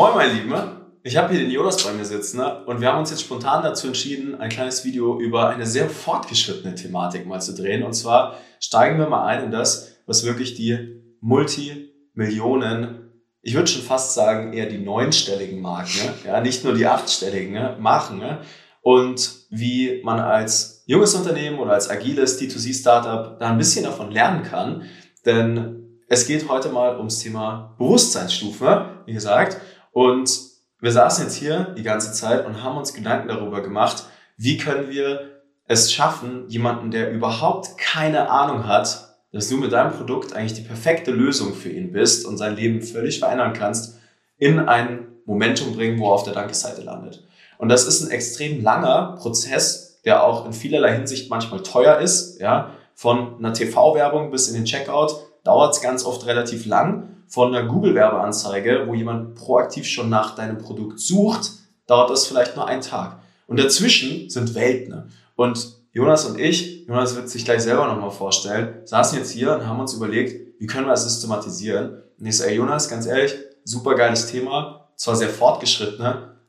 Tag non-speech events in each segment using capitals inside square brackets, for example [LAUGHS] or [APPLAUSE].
Moin, mein Lieben. Ich habe hier den Jonas bei mir sitzen ne? und wir haben uns jetzt spontan dazu entschieden, ein kleines Video über eine sehr fortgeschrittene Thematik mal zu drehen. Und zwar steigen wir mal ein in das, was wirklich die Multimillionen, ich würde schon fast sagen, eher die neunstelligen Marken, ne? ja, nicht nur die achtstelligen ne? machen. Ne? Und wie man als junges Unternehmen oder als agiles D2C-Startup da ein bisschen davon lernen kann. Denn es geht heute mal ums Thema Bewusstseinsstufe, wie gesagt. Und wir saßen jetzt hier die ganze Zeit und haben uns Gedanken darüber gemacht, wie können wir es schaffen, jemanden, der überhaupt keine Ahnung hat, dass du mit deinem Produkt eigentlich die perfekte Lösung für ihn bist und sein Leben völlig verändern kannst, in ein Momentum bringen, wo er auf der Dankeseite landet. Und das ist ein extrem langer Prozess, der auch in vielerlei Hinsicht manchmal teuer ist. Ja, von einer TV-Werbung bis in den Checkout dauert es ganz oft relativ lang von einer Google-Werbeanzeige, wo jemand proaktiv schon nach deinem Produkt sucht, dauert das vielleicht nur einen Tag. Und dazwischen sind Welten. Und Jonas und ich, Jonas wird sich gleich selber nochmal vorstellen, saßen jetzt hier und haben uns überlegt, wie können wir das systematisieren? Und ich ey Jonas, ganz ehrlich, super geiles Thema, zwar sehr fortgeschritten,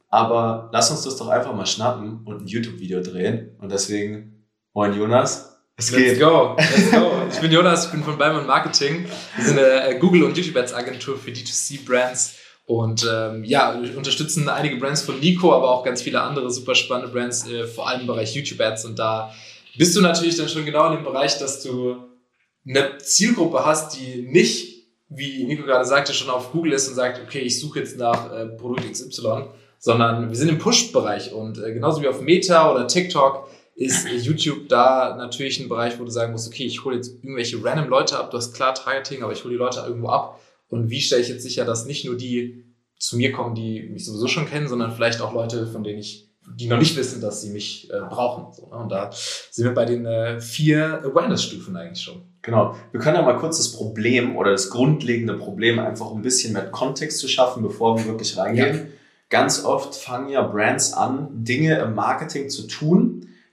aber lass uns das doch einfach mal schnappen und ein YouTube-Video drehen. Und deswegen, moin Jonas, es Let's geht. go. Let's go. Ich bin Jonas, ich bin von Beimann Marketing. Wir sind eine äh, Google- und YouTube-Ads-Agentur für D2C-Brands. Und ähm, ja, wir unterstützen einige Brands von Nico, aber auch ganz viele andere super spannende Brands, äh, vor allem im Bereich YouTube-Ads. Und da bist du natürlich dann schon genau in dem Bereich, dass du eine Zielgruppe hast, die nicht, wie Nico gerade sagte, schon auf Google ist und sagt, okay, ich suche jetzt nach äh, Produkt XY, sondern wir sind im Push-Bereich und äh, genauso wie auf Meta oder TikTok ist YouTube da natürlich ein Bereich, wo du sagen musst, okay, ich hole jetzt irgendwelche random Leute ab, du hast klar Targeting, aber ich hole die Leute irgendwo ab. Und wie stelle ich jetzt sicher, dass nicht nur die zu mir kommen, die mich sowieso schon kennen, sondern vielleicht auch Leute, von denen ich, die noch nicht wissen, dass sie mich äh, brauchen. So, ne? Und da sind wir bei den äh, vier Awareness-Stufen eigentlich schon. Genau. Wir können ja mal kurz das Problem oder das grundlegende Problem einfach ein bisschen mehr Kontext zu schaffen, bevor wir wirklich reingehen. Ja. Ganz oft fangen ja Brands an, Dinge im Marketing zu tun,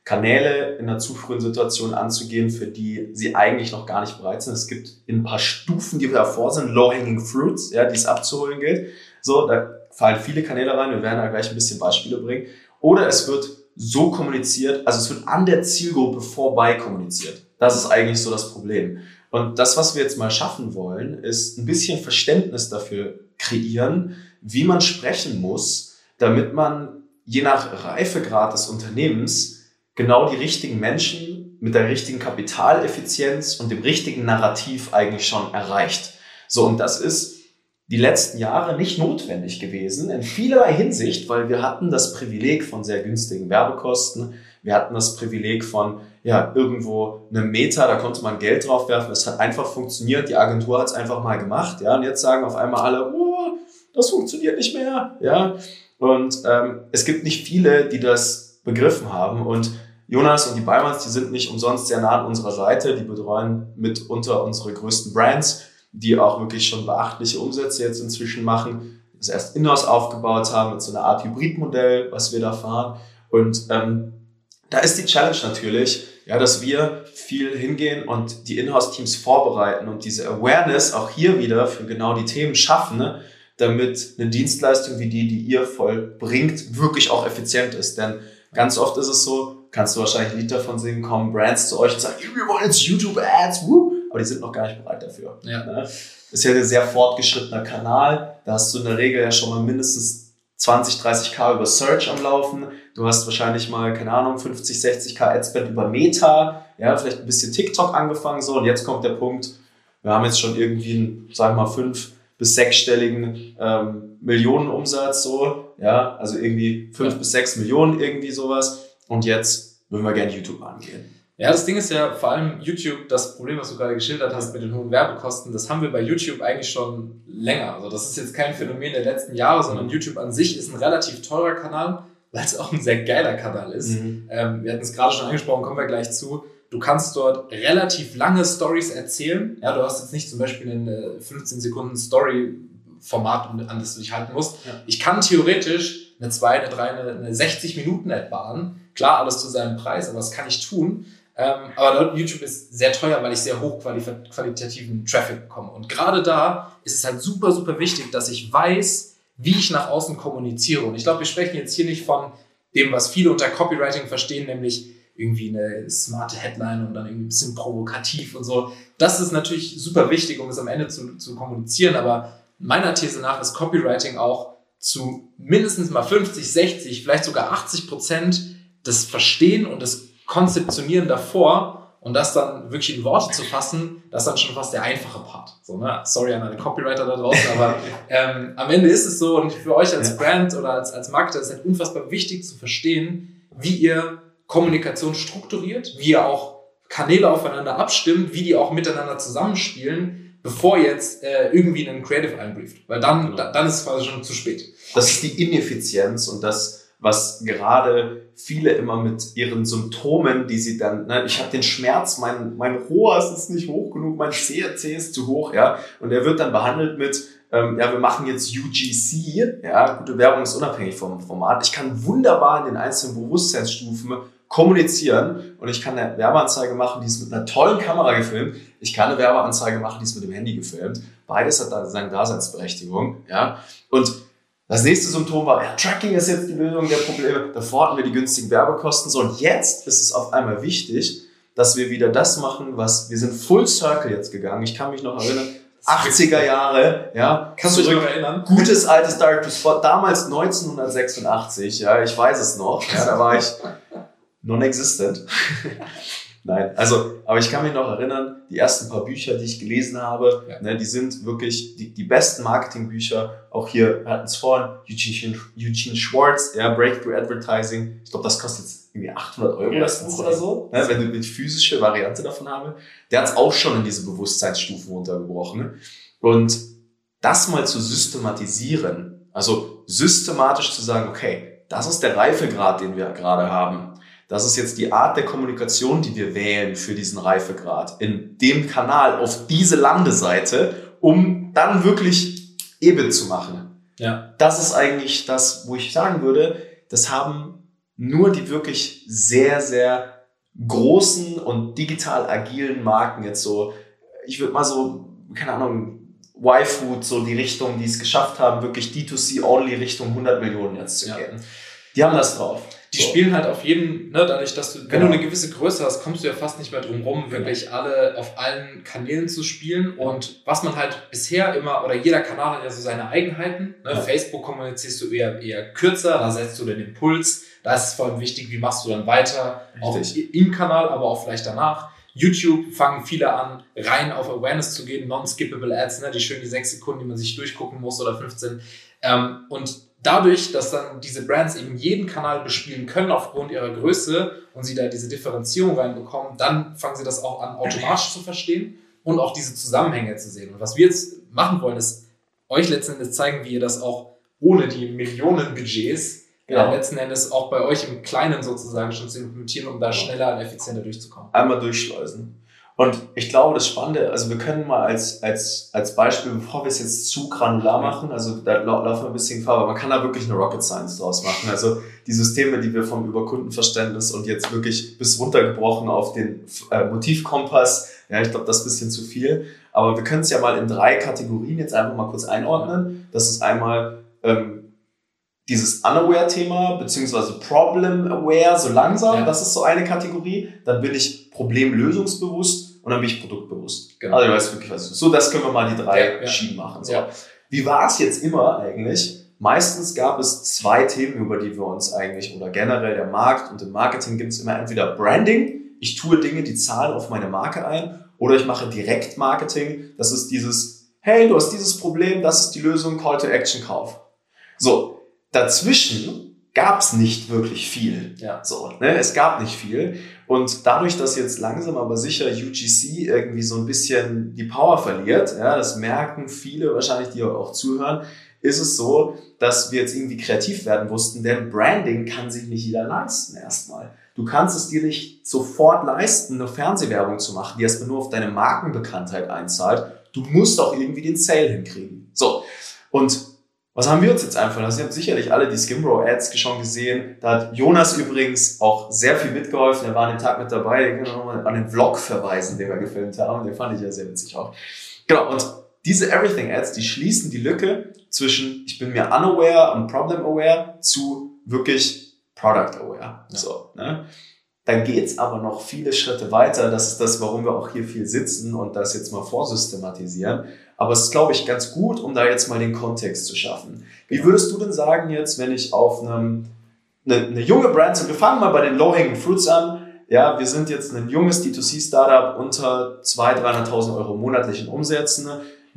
Kanäle in einer zu frühen Situation anzugehen, für die sie eigentlich noch gar nicht bereit sind. Es gibt in ein paar Stufen, die davor sind, low-hanging fruits, ja, die es abzuholen gilt. So, da fallen viele Kanäle rein. Wir werden da gleich ein bisschen Beispiele bringen. Oder es wird so kommuniziert, also es wird an der Zielgruppe vorbei kommuniziert. Das ist eigentlich so das Problem. Und das, was wir jetzt mal schaffen wollen, ist ein bisschen Verständnis dafür kreieren, wie man sprechen muss, damit man je nach Reifegrad des Unternehmens genau die richtigen Menschen mit der richtigen Kapitaleffizienz und dem richtigen Narrativ eigentlich schon erreicht. So, und das ist die letzten Jahre nicht notwendig gewesen, in vielerlei Hinsicht, weil wir hatten das Privileg von sehr günstigen Werbekosten, wir hatten das Privileg von ja, irgendwo einem Meter, da konnte man Geld drauf werfen, es hat einfach funktioniert, die Agentur hat es einfach mal gemacht, ja, und jetzt sagen auf einmal alle, oh, das funktioniert nicht mehr, ja, und ähm, es gibt nicht viele, die das begriffen haben und Jonas und die Beimanns, die sind nicht umsonst sehr nah an unserer Seite. Die betreuen mitunter unsere größten Brands, die auch wirklich schon beachtliche Umsätze jetzt inzwischen machen. Das erst Inhouse aufgebaut haben mit so einer Art Hybridmodell, was wir da fahren. Und ähm, da ist die Challenge natürlich, ja, dass wir viel hingehen und die Inhouse-Teams vorbereiten und diese Awareness auch hier wieder für genau die Themen schaffen, ne, damit eine Dienstleistung wie die, die ihr vollbringt, wirklich auch effizient ist. Denn ganz oft ist es so, kannst du wahrscheinlich ein Lied davon singen, kommen Brands zu euch und sagen, wir wollen jetzt YouTube-Ads, aber die sind noch gar nicht bereit dafür. Ja. Ne? Ist ja ein sehr fortgeschrittener Kanal, da hast du in der Regel ja schon mal mindestens 20, 30k über Search am Laufen. Du hast wahrscheinlich mal, keine Ahnung, 50, 60k Adspend über Meta, ja, vielleicht ein bisschen TikTok angefangen, so, und jetzt kommt der Punkt, wir haben jetzt schon irgendwie sagen wir mal, fünf bis sechsstelligen ähm, Millionenumsatz, so, ja, also irgendwie fünf ja. bis sechs Millionen, irgendwie sowas. Und jetzt würden wir gerne YouTube angehen. Ja, das Ding ist ja vor allem YouTube, das Problem, was du gerade geschildert hast mit den hohen Werbekosten, das haben wir bei YouTube eigentlich schon länger. Also das ist jetzt kein Phänomen der letzten Jahre, sondern mhm. YouTube an sich ist ein relativ teurer Kanal, weil es auch ein sehr geiler Kanal ist. Mhm. Ähm, wir hatten es gerade schon angesprochen, kommen wir gleich zu. Du kannst dort relativ lange Stories erzählen. Ja, du hast jetzt nicht zum Beispiel ein 15 Sekunden Story Format, an das du dich halten musst. Ja. Ich kann theoretisch eine 2, eine 3, eine, eine 60 Minuten Ad bahnen Klar, alles zu seinem Preis, aber was kann ich tun? Ähm, aber YouTube ist sehr teuer, weil ich sehr hochqualitativen Traffic bekomme. Und gerade da ist es halt super, super wichtig, dass ich weiß, wie ich nach außen kommuniziere. Und ich glaube, wir sprechen jetzt hier nicht von dem, was viele unter Copywriting verstehen, nämlich irgendwie eine smarte Headline und dann irgendwie ein bisschen provokativ und so. Das ist natürlich super wichtig, um es am Ende zu, zu kommunizieren, aber meiner These nach ist Copywriting auch zu mindestens mal 50, 60, vielleicht sogar 80 Prozent das Verstehen und das Konzeptionieren davor und das dann wirklich in Worte zu fassen, das ist dann schon fast der einfache Part. So, ne? Sorry an alle Copywriter da draußen, aber [LAUGHS] ähm, am Ende ist es so und für euch als Brand oder als, als Marketer ist es halt unfassbar wichtig zu verstehen, wie ihr Kommunikation strukturiert, wie ihr auch Kanäle aufeinander abstimmt, wie die auch miteinander zusammenspielen, bevor jetzt äh, irgendwie einen Creative einbrieft. Weil dann, genau. da, dann ist es quasi schon zu spät. Das ist die Ineffizienz und das, was gerade viele immer mit ihren Symptomen, die sie dann, ne, ich habe den Schmerz, mein, mein ROAS ist nicht hoch genug, mein CRC ist zu hoch, ja, und er wird dann behandelt mit, ähm, ja, wir machen jetzt UGC, ja, gute Werbung ist unabhängig vom Format. Ich kann wunderbar in den einzelnen Bewusstseinsstufen kommunizieren und ich kann eine Werbeanzeige machen, die ist mit einer tollen Kamera gefilmt. Ich kann eine Werbeanzeige machen, die ist mit dem Handy gefilmt. Beides hat da seine Daseinsberechtigung, ja. Und das nächste Symptom war, ja, Tracking ist jetzt die Lösung der Probleme. Davor hatten wir die günstigen Werbekosten. So, und jetzt ist es auf einmal wichtig, dass wir wieder das machen, was, wir sind Full Circle jetzt gegangen. Ich kann mich noch erinnern, 80er Jahre, ja. Kannst du dich noch erinnern? Gutes altes Direct to Spot, damals 1986, ja, ich weiß es noch, ja, da war ich non-existent. [LAUGHS] Nein, also, aber ich kann mich noch erinnern, die ersten paar Bücher, die ich gelesen habe, ja. ne, die sind wirklich die, die besten Marketingbücher. Auch hier, wir hatten es vorhin, Eugene, Eugene Schwartz, ja, Breakthrough Advertising. Ich glaube, das kostet jetzt irgendwie 800 Euro das Buch oder so, ne, wenn du die physische Variante davon habe. Der hat es auch schon in diese Bewusstseinsstufen runtergebrochen. Und das mal zu systematisieren, also systematisch zu sagen, okay, das ist der Reifegrad, den wir gerade haben. Das ist jetzt die Art der Kommunikation, die wir wählen für diesen Reifegrad in dem Kanal auf diese Landeseite, um dann wirklich EBIT zu machen. Ja. Das ist eigentlich das, wo ich sagen würde, das haben nur die wirklich sehr, sehr großen und digital agilen Marken jetzt so, ich würde mal so, keine Ahnung, Y-Food, so die Richtung, die es geschafft haben, wirklich D2C-only Richtung 100 Millionen jetzt zu gehen. Ja. Die haben das drauf. Die so. spielen halt auf jeden, ne, dadurch, dass du, wenn genau. du eine gewisse Größe hast, kommst du ja fast nicht mehr drum rum, genau. wirklich genau. alle auf allen Kanälen zu spielen. Und was man halt bisher immer, oder jeder Kanal hat ja so seine Eigenheiten. Ne? Ja. Facebook kommunizierst du eher, eher kürzer, da setzt du den Impuls. Da ist es vor allem wichtig, wie machst du dann weiter, Richtig. auch im Kanal, aber auch vielleicht danach. YouTube fangen viele an, rein auf Awareness zu gehen, non-skippable Ads, ne, die schönen die sechs Sekunden, die man sich durchgucken muss oder 15. Ähm, und dadurch, dass dann diese Brands eben jeden Kanal bespielen können aufgrund ihrer Größe und sie da diese Differenzierung reinbekommen, dann fangen sie das auch an, automatisch zu verstehen und auch diese Zusammenhänge zu sehen. Und was wir jetzt machen wollen, ist euch letzten Endes zeigen, wie ihr das auch ohne die Millionen Budgets genau. letzten Endes auch bei euch im Kleinen sozusagen schon zu implementieren, um da schneller und effizienter durchzukommen. Einmal durchschleusen. Und ich glaube, das Spannende, also wir können mal als, als, als Beispiel, bevor wir es jetzt zu granular machen, also da laufen wir ein bisschen Gefahr, aber man kann da wirklich eine Rocket Science draus machen. Also die Systeme, die wir vom Überkundenverständnis und jetzt wirklich bis runtergebrochen auf den äh, Motivkompass, ja, ich glaube, das ist ein bisschen zu viel. Aber wir können es ja mal in drei Kategorien jetzt einfach mal kurz einordnen. Das ist einmal ähm, dieses Unaware-Thema, beziehungsweise Problem-Aware, so langsam, ja. das ist so eine Kategorie. Dann bin ich problemlösungsbewusst und dann bin ich produktbewusst. Genau. Also du weißt wirklich, was So, das können wir mal die drei ja. Schienen machen. So. Wie war es jetzt immer eigentlich? Meistens gab es zwei Themen, über die wir uns eigentlich, oder generell der Markt und im Marketing gibt es immer entweder Branding, ich tue Dinge, die zahlen auf meine Marke ein, oder ich mache Direktmarketing. Das ist dieses, hey, du hast dieses Problem, das ist die Lösung, Call to Action, Kauf. So, dazwischen gab es nicht wirklich viel. Ja. So, ne? Es gab nicht viel. Und dadurch, dass jetzt langsam aber sicher UGC irgendwie so ein bisschen die Power verliert, ja, das merken viele wahrscheinlich, die auch zuhören, ist es so, dass wir jetzt irgendwie kreativ werden mussten, denn Branding kann sich nicht jeder leisten erstmal. Du kannst es dir nicht sofort leisten, eine Fernsehwerbung zu machen, die erstmal nur auf deine Markenbekanntheit einzahlt. Du musst auch irgendwie den Sale hinkriegen. So. Und was haben wir uns jetzt einfach lassen? Ihr habt sicherlich alle die Skimbro Ads schon gesehen. Da hat Jonas übrigens auch sehr viel mitgeholfen. Er war an dem Tag mit dabei. Ich kann nochmal an den Vlog verweisen, den wir gefilmt haben. Den fand ich ja sehr witzig auch. Genau. Und diese Everything Ads, die schließen die Lücke zwischen ich bin mir unaware und problem aware zu wirklich product aware. Ja. So, ne? Dann geht's aber noch viele Schritte weiter. Das ist das, warum wir auch hier viel sitzen und das jetzt mal vorsystematisieren. Aber es ist, glaube ich, ganz gut, um da jetzt mal den Kontext zu schaffen. Wie genau. würdest du denn sagen jetzt, wenn ich auf einem, eine, eine junge Brand sind, wir fangen mal bei den Low-Hanging Fruits an, ja, wir sind jetzt ein junges D2C-Startup unter 200.000, 300.000 Euro monatlichen Umsätzen.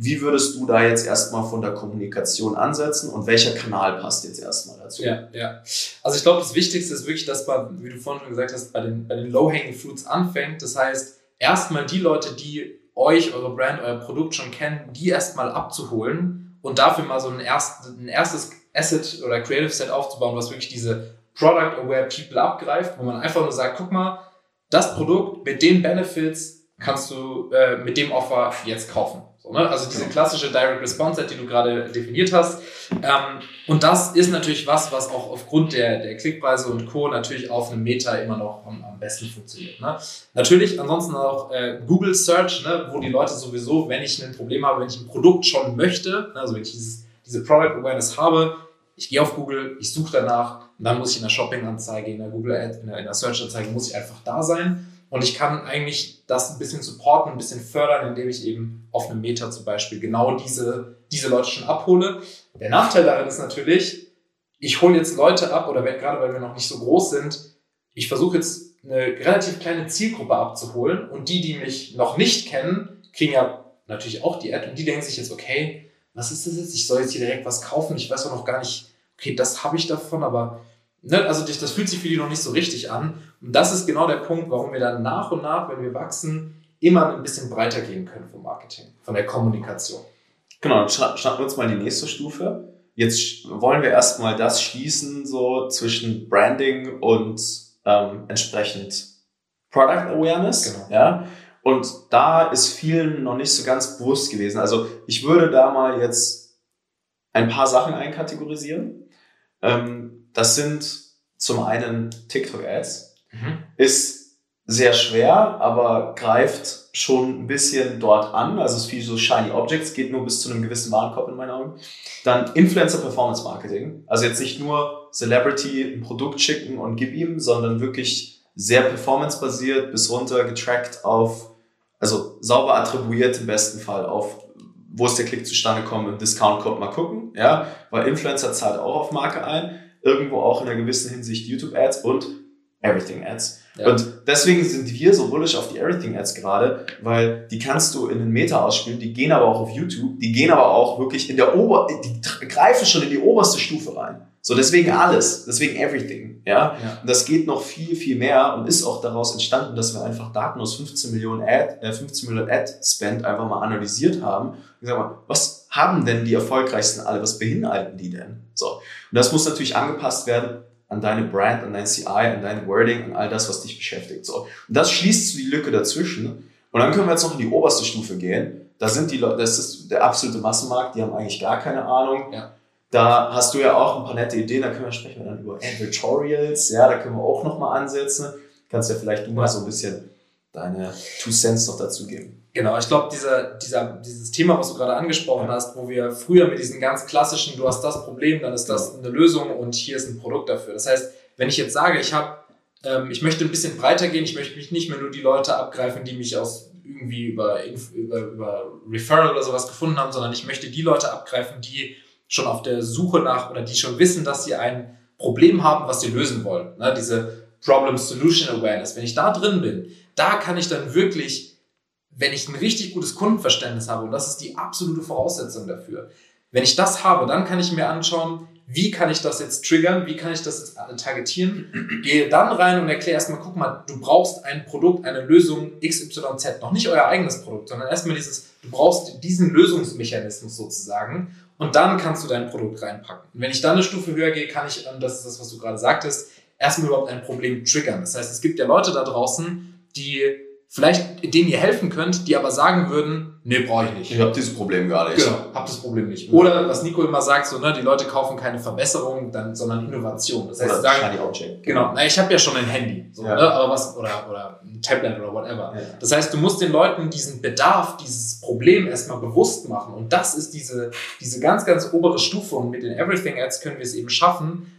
Wie würdest du da jetzt erstmal von der Kommunikation ansetzen und welcher Kanal passt jetzt erstmal dazu? Ja, ja. Also ich glaube, das Wichtigste ist wirklich, dass man, wie du vorhin schon gesagt hast, bei den, bei den Low-Hanging Fruits anfängt. Das heißt, erstmal die Leute, die euch, eure Brand, euer Produkt schon kennen, die erstmal abzuholen und dafür mal so ein, erst, ein erstes Asset oder Creative Set aufzubauen, was wirklich diese Product Aware People abgreift, wo man einfach nur sagt, guck mal, das Produkt mit den Benefits kannst du äh, mit dem Offer jetzt kaufen. Ne? Also diese klassische Direct Response Set, die du gerade definiert hast. Ähm, und das ist natürlich was, was auch aufgrund der, der Klickpreise und Co. natürlich auf einem Meta immer noch am, am besten funktioniert. Ne? Natürlich ansonsten auch äh, Google Search, ne? wo die Leute sowieso, wenn ich ein Problem habe, wenn ich ein Produkt schon möchte, ne? also wenn ich dieses, diese Product Awareness habe, ich gehe auf Google, ich suche danach und dann muss ich in der Shopping-Anzeige, in der Google Ad, in der, in der Search-Anzeige muss ich einfach da sein. Und ich kann eigentlich das ein bisschen supporten, ein bisschen fördern, indem ich eben auf einem Meter zum Beispiel genau diese, diese Leute schon abhole. Der Nachteil darin ist natürlich, ich hole jetzt Leute ab, oder gerade weil wir noch nicht so groß sind, ich versuche jetzt eine relativ kleine Zielgruppe abzuholen und die, die mich noch nicht kennen, kriegen ja natürlich auch die Ad und die denken sich jetzt, okay, was ist das jetzt? Ich soll jetzt hier direkt was kaufen, ich weiß auch noch gar nicht, okay, das habe ich davon, aber ne, also das fühlt sich für die noch nicht so richtig an. Und das ist genau der Punkt, warum wir dann nach und nach, wenn wir wachsen, immer ein bisschen breiter gehen können vom Marketing, von der Kommunikation. Genau, dann schnappen wir uns mal die nächste Stufe. Jetzt wollen wir erstmal das schließen, so zwischen Branding und ähm, entsprechend Product Awareness. Genau. Ja. Und da ist vielen noch nicht so ganz bewusst gewesen. Also ich würde da mal jetzt ein paar Sachen einkategorisieren. Ähm, das sind zum einen TikTok-Ads. Mhm. Ist sehr schwer, aber greift schon ein bisschen dort an. Also es ist viel so Shiny Objects, geht nur bis zu einem gewissen Warenkorb in meinen Augen. Dann Influencer Performance Marketing. Also jetzt nicht nur Celebrity ein Produkt schicken und gib ihm, sondern wirklich sehr performance-basiert bis runter getrackt auf, also sauber attribuiert im besten Fall auf wo ist der Klick zustande gekommen, im Discount-Code mal gucken, ja, weil Influencer zahlt auch auf Marke ein, irgendwo auch in einer gewissen Hinsicht YouTube-Ads und Everything-Ads. Ja. Und deswegen sind wir so bullish auf die Everything-Ads gerade, weil die kannst du in den Meta ausspielen, die gehen aber auch auf YouTube, die gehen aber auch wirklich in der Ober, die greifen schon in die oberste Stufe rein. So, deswegen alles, deswegen everything, ja? ja. Und das geht noch viel, viel mehr und ist auch daraus entstanden, dass wir einfach Daten aus 15 Millionen Ad, äh, 15 Millionen Ad-Spend einfach mal analysiert haben. Und sag mal, was haben denn die erfolgreichsten alle? Was beinhalten die denn? So. Und das muss natürlich angepasst werden an deine Brand, an dein CI, an dein Wording, an all das, was dich beschäftigt. So. Und das schließt die Lücke dazwischen. Und dann können wir jetzt noch in die oberste Stufe gehen. Da sind die Leute, das ist der absolute Massenmarkt, die haben eigentlich gar keine Ahnung. Ja da hast du ja auch ein paar nette Ideen, da können wir sprechen wir dann über Advertorials, ja, da können wir auch nochmal ansetzen. Kannst ja vielleicht du mal so ein bisschen deine Two Cents noch dazu geben. Genau, ich glaube, dieser, dieser, dieses Thema, was du gerade angesprochen ja. hast, wo wir früher mit diesen ganz klassischen, du hast das Problem, dann ist das eine Lösung und hier ist ein Produkt dafür. Das heißt, wenn ich jetzt sage, ich habe, ähm, ich möchte ein bisschen breiter gehen, ich möchte mich nicht mehr nur die Leute abgreifen, die mich aus irgendwie über, über, über Referral oder sowas gefunden haben, sondern ich möchte die Leute abgreifen, die schon auf der Suche nach oder die schon wissen, dass sie ein Problem haben, was sie lösen wollen. Ne? Diese Problem-Solution Awareness. Wenn ich da drin bin, da kann ich dann wirklich, wenn ich ein richtig gutes Kundenverständnis habe, und das ist die absolute Voraussetzung dafür, wenn ich das habe, dann kann ich mir anschauen, wie kann ich das jetzt triggern, wie kann ich das jetzt targetieren, gehe dann rein und erkläre erstmal, guck mal, du brauchst ein Produkt, eine Lösung XYZ, noch nicht euer eigenes Produkt, sondern erstmal dieses, du brauchst diesen Lösungsmechanismus sozusagen und dann kannst du dein Produkt reinpacken. Und wenn ich dann eine Stufe höher gehe, kann ich, das ist das, was du gerade sagtest, erstmal überhaupt ein Problem triggern. Das heißt, es gibt ja Leute da draußen, die vielleicht denen ihr helfen könnt, die aber sagen würden, nee, brauche ich nicht. Ich habe dieses Problem gar nicht. Genau, hab das Problem nicht. Oder was Nico immer sagt, so, ne, die Leute kaufen keine Verbesserung, dann, sondern Innovation. Das heißt, Oder sagen, genau, na, ich habe ja schon ein Handy, so, Ja. ne, aber was, oder, oder ein Tablet oder whatever. Ja. Das heißt, du musst den Leuten diesen Bedarf, dieses Problem erstmal bewusst machen. Und das ist diese, diese ganz, ganz obere Stufe. Und mit den Everything Ads können wir es eben schaffen,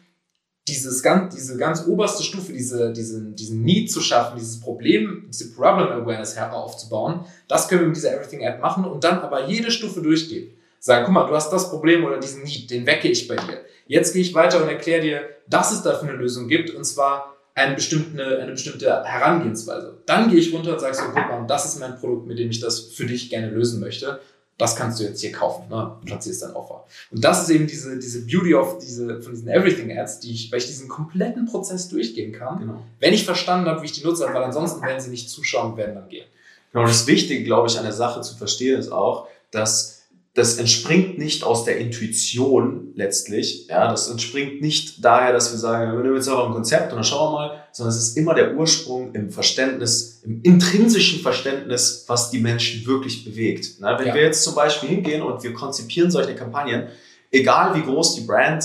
dieses ganz, diese ganz oberste Stufe, diese, diesen, diesen Need zu schaffen, dieses Problem, diese Problem Awareness aufzubauen, das können wir mit dieser Everything Ad machen und dann aber jede Stufe durchgehen. Sagen, guck mal, du hast das Problem oder diesen Need, den wecke ich bei dir. Jetzt gehe ich weiter und erkläre dir, dass es dafür eine Lösung gibt und zwar eine bestimmte, eine bestimmte Herangehensweise. Dann gehe ich runter und sage so, guck mal, das ist mein Produkt, mit dem ich das für dich gerne lösen möchte. Das kannst du jetzt hier kaufen, ne? platzierst dein Offer. Und das ist eben diese, diese Beauty of diese, von diesen Everything Ads, die ich, weil ich diesen kompletten Prozess durchgehen kann, Genau. wenn ich verstanden habe, wie ich die nutze, weil ansonsten werden sie nicht zuschauen werden dann gehen. Genau, das Wichtige, glaube ich, an der Sache zu verstehen ist auch, dass das entspringt nicht aus der Intuition letztlich. Ja, das entspringt nicht daher, dass wir sagen, wir nehmen jetzt aber ein Konzept und dann schauen wir mal, sondern es ist immer der Ursprung im Verständnis, im intrinsischen Verständnis, was die Menschen wirklich bewegt. Na, wenn Ja. wir jetzt zum Beispiel hingehen und wir konzipieren solche Kampagnen, egal wie groß die Brand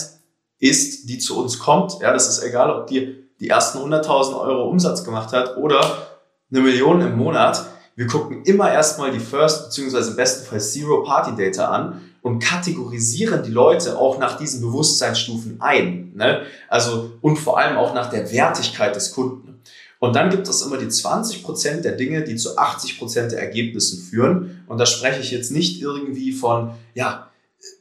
ist, die zu uns kommt, ja, das ist egal, ob die die ersten 100.000 Euro Umsatz gemacht hat oder eine Million im Monat, wir gucken immer erstmal die First beziehungsweise im besten Fall Zero Party Data an und kategorisieren die Leute auch nach diesen Bewusstseinsstufen ein. Ne? Also und vor allem auch nach der Wertigkeit des Kunden. Und dann gibt es immer die 20% der Dinge, die zu 80% der Ergebnissen führen. Und da spreche ich jetzt nicht irgendwie von, ja,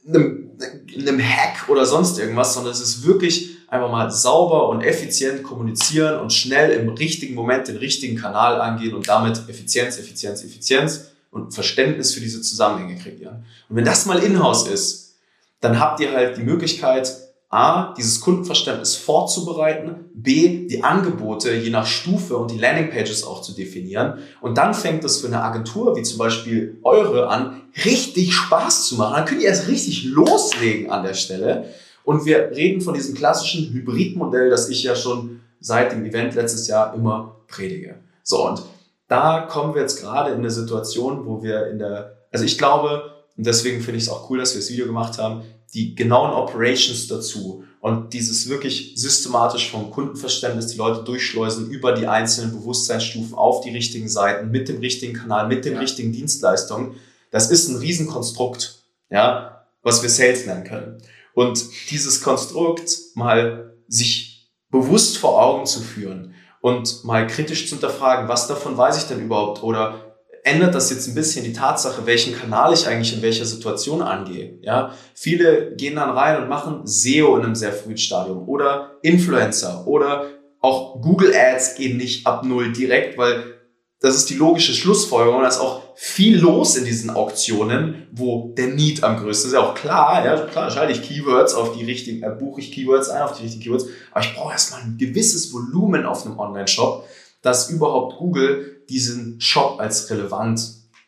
einem, einem Hack oder sonst irgendwas, sondern es ist wirklich einfach mal sauber und effizient kommunizieren und schnell im richtigen Moment den richtigen Kanal angehen und damit Effizienz, Effizienz, Effizienz und Verständnis für diese Zusammenhänge kreieren. Und wenn das mal in-house ist, dann habt ihr halt die Möglichkeit, A, dieses Kundenverständnis vorzubereiten, B, die Angebote je nach Stufe und die Landingpages auch zu definieren. Und dann fängt es für eine Agentur wie zum Beispiel eure an, richtig Spaß zu machen. Dann könnt ihr erst richtig loslegen an der Stelle. Und wir reden von diesem klassischen Hybridmodell, das ich ja schon seit dem Event letztes Jahr immer predige. So, und da kommen wir jetzt gerade in eine Situation, wo wir in der, also ich glaube, und deswegen finde ich es auch cool, dass wir das Video gemacht haben, die genauen Operations dazu und dieses wirklich systematisch vom Kundenverständnis die Leute durchschleusen über die einzelnen Bewusstseinsstufen auf die richtigen Seiten, mit dem richtigen Kanal, mit den Ja. richtigen Dienstleistungen. Das ist ein Riesenkonstrukt, ja, was wir Sales nennen können. Und dieses Konstrukt mal sich bewusst vor Augen zu führen und mal kritisch zu hinterfragen, was davon weiß ich denn überhaupt oder ändert das jetzt ein bisschen die Tatsache, welchen Kanal ich eigentlich in welcher Situation angehe. Ja, viele gehen dann rein und machen SEO in einem sehr frühen Stadium oder Influencer oder auch Google Ads gehen nicht ab null direkt, weil das ist die logische Schlussfolgerung. Da ist auch viel los in diesen Auktionen, wo der Need am größten ist. Ja auch klar, ja klar, schalte ich Keywords auf die richtigen, äh, buche ich Keywords ein auf die richtigen Keywords, aber ich brauche erstmal ein gewisses Volumen auf einem Online-Shop, dass überhaupt Google diesen Shop als relevant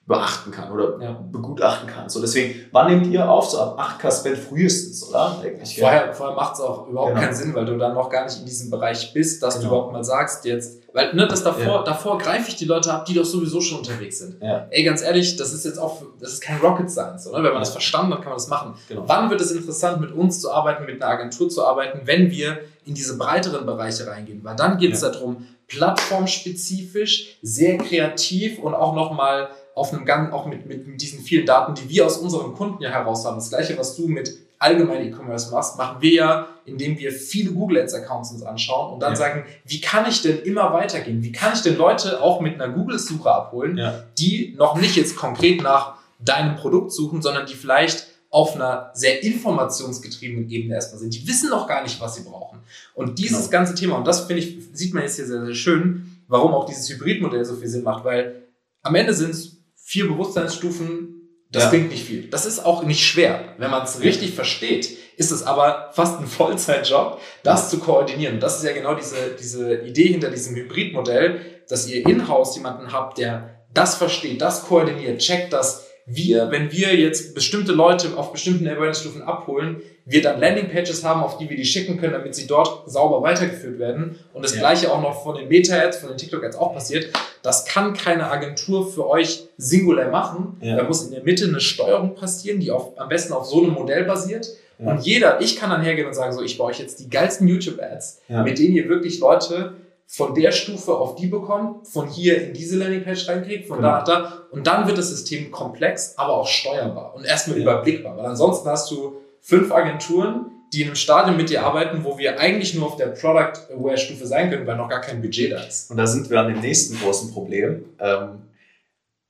beachten kann oder Ja. begutachten kann. So deswegen, wann nehmt ihr auf? So ab 8K Spend frühestens, oder? Eigentlich, ja. Vorher, vorher macht es auch überhaupt Genau. keinen Sinn, weil du dann noch gar nicht in diesem Bereich bist, dass Genau. du überhaupt mal sagst jetzt, weil ne, das davor, Ja. davor greife ich die Leute ab, die doch sowieso schon unterwegs sind. Ey, ganz ehrlich, das ist jetzt auch, das ist kein Rocket Science, oder? Wenn man das verstanden hat, kann man das machen. Genau. Wann wird es interessant, mit uns zu arbeiten, mit einer Agentur zu arbeiten, wenn wir in diese breiteren Bereiche reingehen? Weil dann geht es darum, plattformspezifisch, sehr kreativ und auch nochmal auf einem Gang, auch mit, mit, mit diesen vielen Daten, die wir aus unseren Kunden ja heraus haben. Das gleiche, was du mit allgemein E-Commerce machst, machen wir ja, indem wir viele Google Ads Accounts uns anschauen und dann Ja. sagen, wie kann ich denn immer weitergehen? Wie kann ich denn Leute auch mit einer Google-Suche abholen, Ja. die noch nicht jetzt konkret nach deinem Produkt suchen, sondern die vielleicht auf einer sehr informationsgetriebenen Ebene erstmal sind. Die wissen noch gar nicht, was sie brauchen. Und dieses Genau. ganze Thema, und das finde ich, sieht man jetzt hier sehr, sehr schön, warum auch dieses Hybridmodell so viel Sinn macht, weil am Ende sind es vier Bewusstseinsstufen, das Ja. klingt nicht viel. Das ist auch nicht schwer. Wenn man es richtig versteht, ist es aber fast ein Vollzeitjob, das zu koordinieren. Und das ist ja genau diese, diese Idee hinter diesem Hybridmodell, dass ihr in-house jemanden habt, der das versteht, das koordiniert, checkt, dass wir, wenn wir jetzt bestimmte Leute auf bestimmten Awareness-Stufen abholen, wir dann Landingpages haben, auf die wir die schicken können, damit sie dort sauber weitergeführt werden. Und das ja. gleiche auch noch von den Meta-Ads, von den TikTok-Ads auch passiert. Das kann keine Agentur für euch singulär machen. Ja. Da muss in der Mitte eine Steuerung passieren, die auf, am besten auf so einem Modell basiert. Ja. Und jeder, ich kann dann hergehen und sagen, so, ich baue euch jetzt die geilsten YouTube-Ads, mit denen ihr wirklich Leute von der Stufe auf die bekommt, von hier in diese Landingpage reinkriegt, von genau. da nach da. Und dann wird das System komplex, aber auch steuerbar und erstmal ja. überblickbar. Weil ansonsten hast du fünf Agenturen, die in einem Stadium mit dir arbeiten, wo wir eigentlich nur auf der Product-Aware-Stufe sein können, weil noch gar kein Budget da ist. Und da sind wir an dem nächsten großen Problem. Ähm,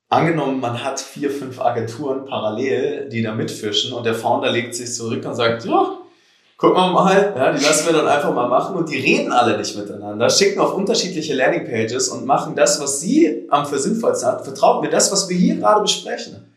angenommen, man hat vier, fünf Agenturen parallel, die da mitfischen und der Founder legt sich zurück und sagt, ja, gucken wir mal, ja, die lassen wir dann einfach mal machen und die reden alle nicht miteinander, schicken auf unterschiedliche Landingpages und machen das, was sie am für sinnvollsten hat. Vertraut mir, das, was wir hier gerade besprechen.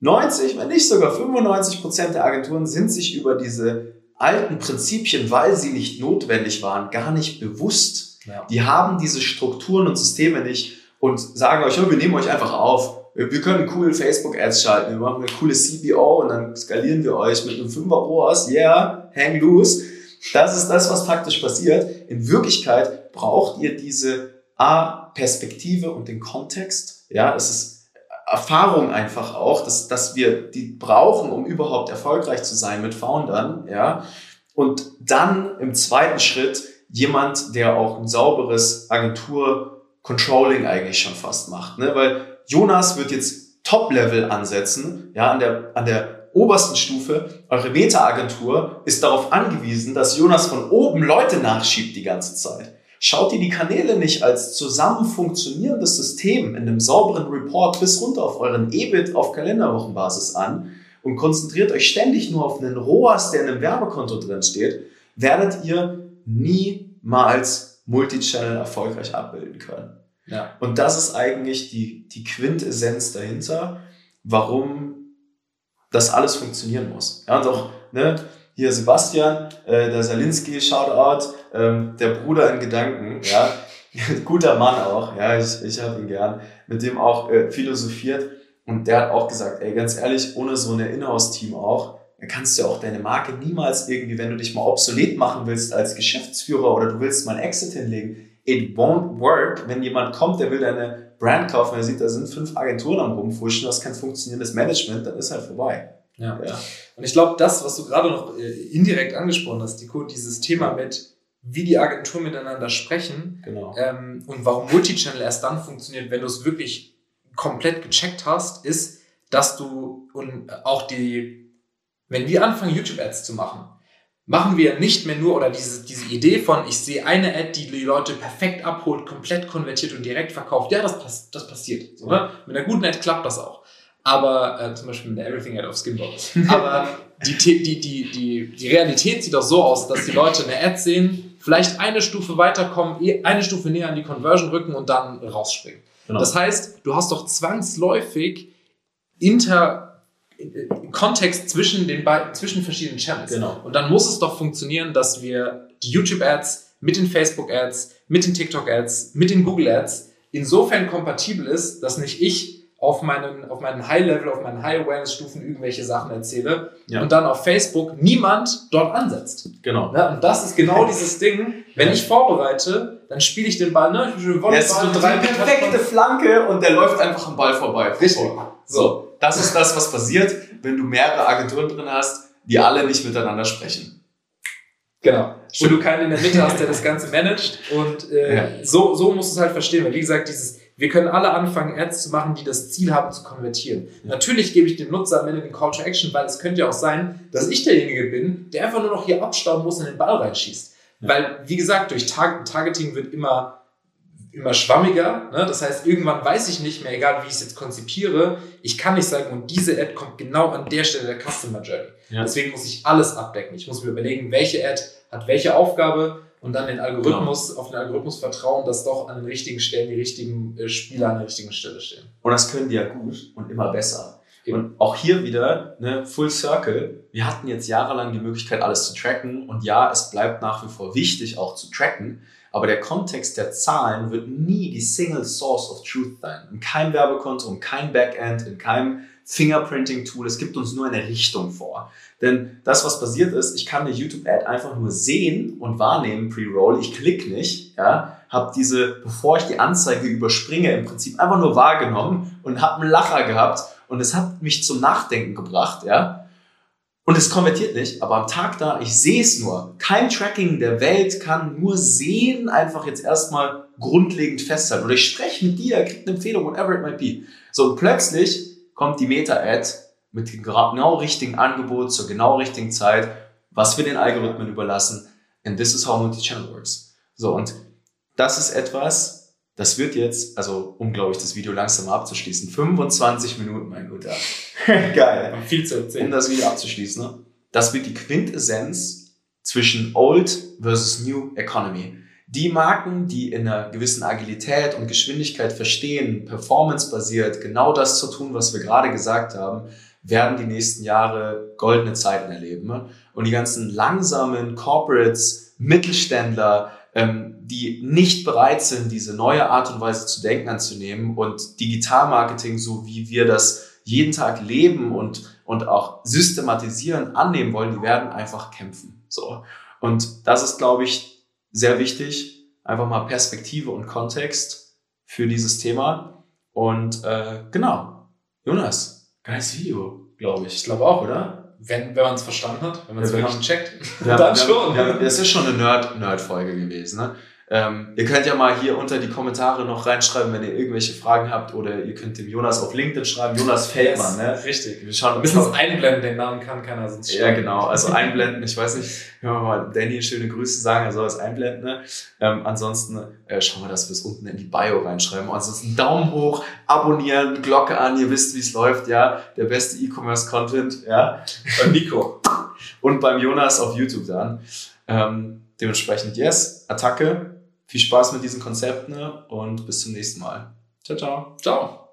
90, wenn nicht sogar 95 Prozent der Agenturen sind sich über diese alten Prinzipien, weil sie nicht notwendig waren, gar nicht bewusst. Ja. Die haben diese Strukturen und Systeme nicht und sagen euch, oh, wir nehmen euch einfach auf wir können cool Facebook-Ads schalten, wir machen eine coole CBO und dann skalieren wir euch mit einem 5er ROAS, yeah, hang loose. Das ist das, was faktisch passiert. In Wirklichkeit braucht ihr diese A-Perspektive und den Kontext. Ja, es ist Erfahrung einfach auch, dass, dass wir die brauchen, um überhaupt erfolgreich zu sein mit Foundern. Ja, und dann im zweiten Schritt jemand, der auch ein sauberes Agentur-Controlling eigentlich schon fast macht. Ne? Weil Jonas wird jetzt Top-Level ansetzen, ja, an der, an der obersten Stufe. Eure Meta-Agentur ist darauf angewiesen, dass Jonas von oben Leute nachschiebt die ganze Zeit. Schaut ihr die Kanäle nicht als zusammen funktionierendes System in einem sauberen Report bis runter auf euren EBIT auf Kalenderwochenbasis an und konzentriert euch ständig nur auf einen ROAS, der in einem Werbekonto drin steht, werdet ihr niemals Multichannel erfolgreich abbilden können. Ja. Und das ist eigentlich die, die Quintessenz dahinter, warum das alles funktionieren muss. Ja, und auch, ne, hier Sebastian, äh, der Salinski, Shoutout, ähm, der Bruder in Gedanken, ja, [LAUGHS] guter Mann auch, ja, ich, ich habe ihn gern, mit dem auch äh, philosophiert und der hat auch gesagt, ey, ganz ehrlich, ohne so ein Inhouse-Team auch, kannst du auch deine Marke niemals irgendwie, wenn du dich mal obsolet machen willst als Geschäftsführer oder du willst mal einen Exit hinlegen, it won't work, wenn jemand kommt, der will deine Brand kaufen, er sieht, da sind fünf Agenturen am rumfuschen, du hast kein funktionierendes Management, dann ist halt vorbei. Ja. ja. Und ich glaube, das, was du gerade noch äh, indirekt angesprochen hast, Nico, dieses Thema mit, wie die Agenturen miteinander sprechen genau. ähm, und warum Multichannel erst dann funktioniert, wenn du es wirklich komplett gecheckt hast, ist, dass du und auch die, wenn wir anfangen, YouTube-Ads zu machen, machen wir nicht mehr nur, oder diese, diese Idee von, ich sehe eine Ad, die die Leute perfekt abholt, komplett konvertiert und direkt verkauft. Ja, das, pass das passiert. So, ne? Mit einer guten Ad klappt das auch. Aber äh, zum Beispiel mit der Everything Ad auf Skinball. [LAUGHS] Aber die, die, die, die, die Realität sieht doch so aus, dass die Leute eine Ad sehen, vielleicht eine Stufe weiterkommen, eh, eine Stufe näher an die Conversion rücken und dann rausspringen. Genau. Das heißt, du hast doch zwangsläufig inter Kontext zwischen den beiden, zwischen verschiedenen Channels. Genau. Und dann muss es doch funktionieren, dass wir die YouTube-Ads mit den Facebook-Ads, mit den TikTok-Ads, mit den Google-Ads insofern kompatibel ist, dass nicht ich auf meinen, auf meinen High-Level, auf meinen High-Awareness-Stufen irgendwelche Sachen erzähle ja. und dann auf Facebook niemand dort ansetzt. Genau. Ja, und das ist genau [LAUGHS] dieses Ding. Wenn ich vorbereite, dann spiele ich den Ball, ne? Ich Volleyball, so drei perfekte Flanke und der läuft einfach am Ball vorbei. Richtig. So das ist das, was passiert, wenn du mehrere Agenturen drin hast, die alle nicht miteinander sprechen. Genau. Wo du keinen in der Mitte hast, der das Ganze managt. Und äh, ja. so, so musst du es halt verstehen. Weil wie gesagt, dieses, wir können alle anfangen, Ads zu machen, die das Ziel haben, zu konvertieren. Ja. Natürlich gebe ich dem Nutzer am Ende den Call to Action, weil es könnte ja auch sein, dass ich derjenige bin, der einfach nur noch hier abstauben muss und den Ball reinschießt. Ja. Weil, wie gesagt, durch Tar Targeting wird immer immer schwammiger. Ne? Das heißt, irgendwann weiß ich nicht mehr, egal wie ich es jetzt konzipiere, ich kann nicht sagen, und diese Ad kommt genau an der Stelle der Customer Journey. Ja. Deswegen muss ich alles abdecken. Ich muss mir überlegen, welche Ad hat welche Aufgabe und dann den Algorithmus, genau. auf den Algorithmus vertrauen, dass doch an den richtigen Stellen die richtigen äh, Spieler an der richtigen Stelle stehen. Und das können die ja gut und immer besser. Und auch hier wieder, ne, Full Circle. Wir hatten jetzt jahrelang die Möglichkeit, alles zu tracken. Und ja, es bleibt nach wie vor wichtig, auch zu tracken. Aber der Kontext der Zahlen wird nie die Single Source of Truth sein. In keinem Werbekonto, in keinem Backend, in keinem Fingerprinting-Tool. Es gibt uns nur eine Richtung vor. Denn das, was passiert ist, ich kann eine YouTube-Ad einfach nur sehen und wahrnehmen, pre-roll. Ich klicke nicht, ja, habe diese, bevor ich die Anzeige überspringe, im Prinzip einfach nur wahrgenommen und habe einen Lacher gehabt und es hat mich zum Nachdenken gebracht, ja. Und es konvertiert nicht, aber am Tag da, ich sehe es nur. Kein Tracking der Welt kann nur sehen, einfach jetzt erstmal grundlegend festhalten. Oder ich spreche mit dir, krieg eine Empfehlung, whatever it might be. So, und plötzlich kommt die Meta-Ad mit dem genau richtigen Angebot zur genau richtigen Zeit, was wir den Algorithmen überlassen. And this is how multi-channel works. So, und das ist etwas, das wird jetzt, also um, glaube ich, das Video langsam abzuschließen, 25 Minuten, mein Guter. [LAUGHS] Geil. Viel zu erzählen. Um das Video abzuschließen, ne? das wird die Quintessenz zwischen Old versus New Economy. Die Marken, die in einer gewissen Agilität und Geschwindigkeit verstehen, performance-basiert, genau das zu tun, was wir gerade gesagt haben, werden die nächsten Jahre goldene Zeiten erleben. Ne? Und die ganzen langsamen Corporates, Mittelständler, die nicht bereit sind, diese neue Art und Weise zu denken anzunehmen und Digitalmarketing, so wie wir das jeden Tag leben und, und auch systematisieren, annehmen wollen, die werden einfach kämpfen. So. Und das ist, glaube ich, sehr wichtig. Einfach mal Perspektive und Kontext für dieses Thema. Und äh, genau, Jonas, geiles Video, glaube ich. Ich glaube auch, oder? Wenn, wenn man es verstanden hat, wenn man es ja, wirklich checkt, ja, [LAUGHS] dann schon. Ja, das ist schon eine Nerd-Folge Nerd gewesen. Ne? Ähm, ihr könnt ja mal hier unter die Kommentare noch reinschreiben, wenn ihr irgendwelche Fragen habt oder ihr könnt dem Jonas auf LinkedIn schreiben, Jonas Feldmann. Yes, ne? Richtig. Wir schauen, müssen es einblenden, den Namen kann keiner sonst schreiben. Ja, genau. Also [LAUGHS] einblenden, ich weiß nicht, können wir mal Danny schöne Grüße sagen, er soll es einblenden. Ne? Ähm, ansonsten äh, schauen wir, dass wir es unten in die Bio reinschreiben. Ansonsten Daumen hoch, abonnieren, Glocke an, ihr wisst, wie es läuft, ja. Der beste E-Commerce-Content, ja. Beim Nico. Und beim Jonas auf YouTube dann. Ähm, dementsprechend, yes, Attacke, viel Spaß mit diesen Konzepten und bis zum nächsten Mal. Ciao, ciao. Ciao.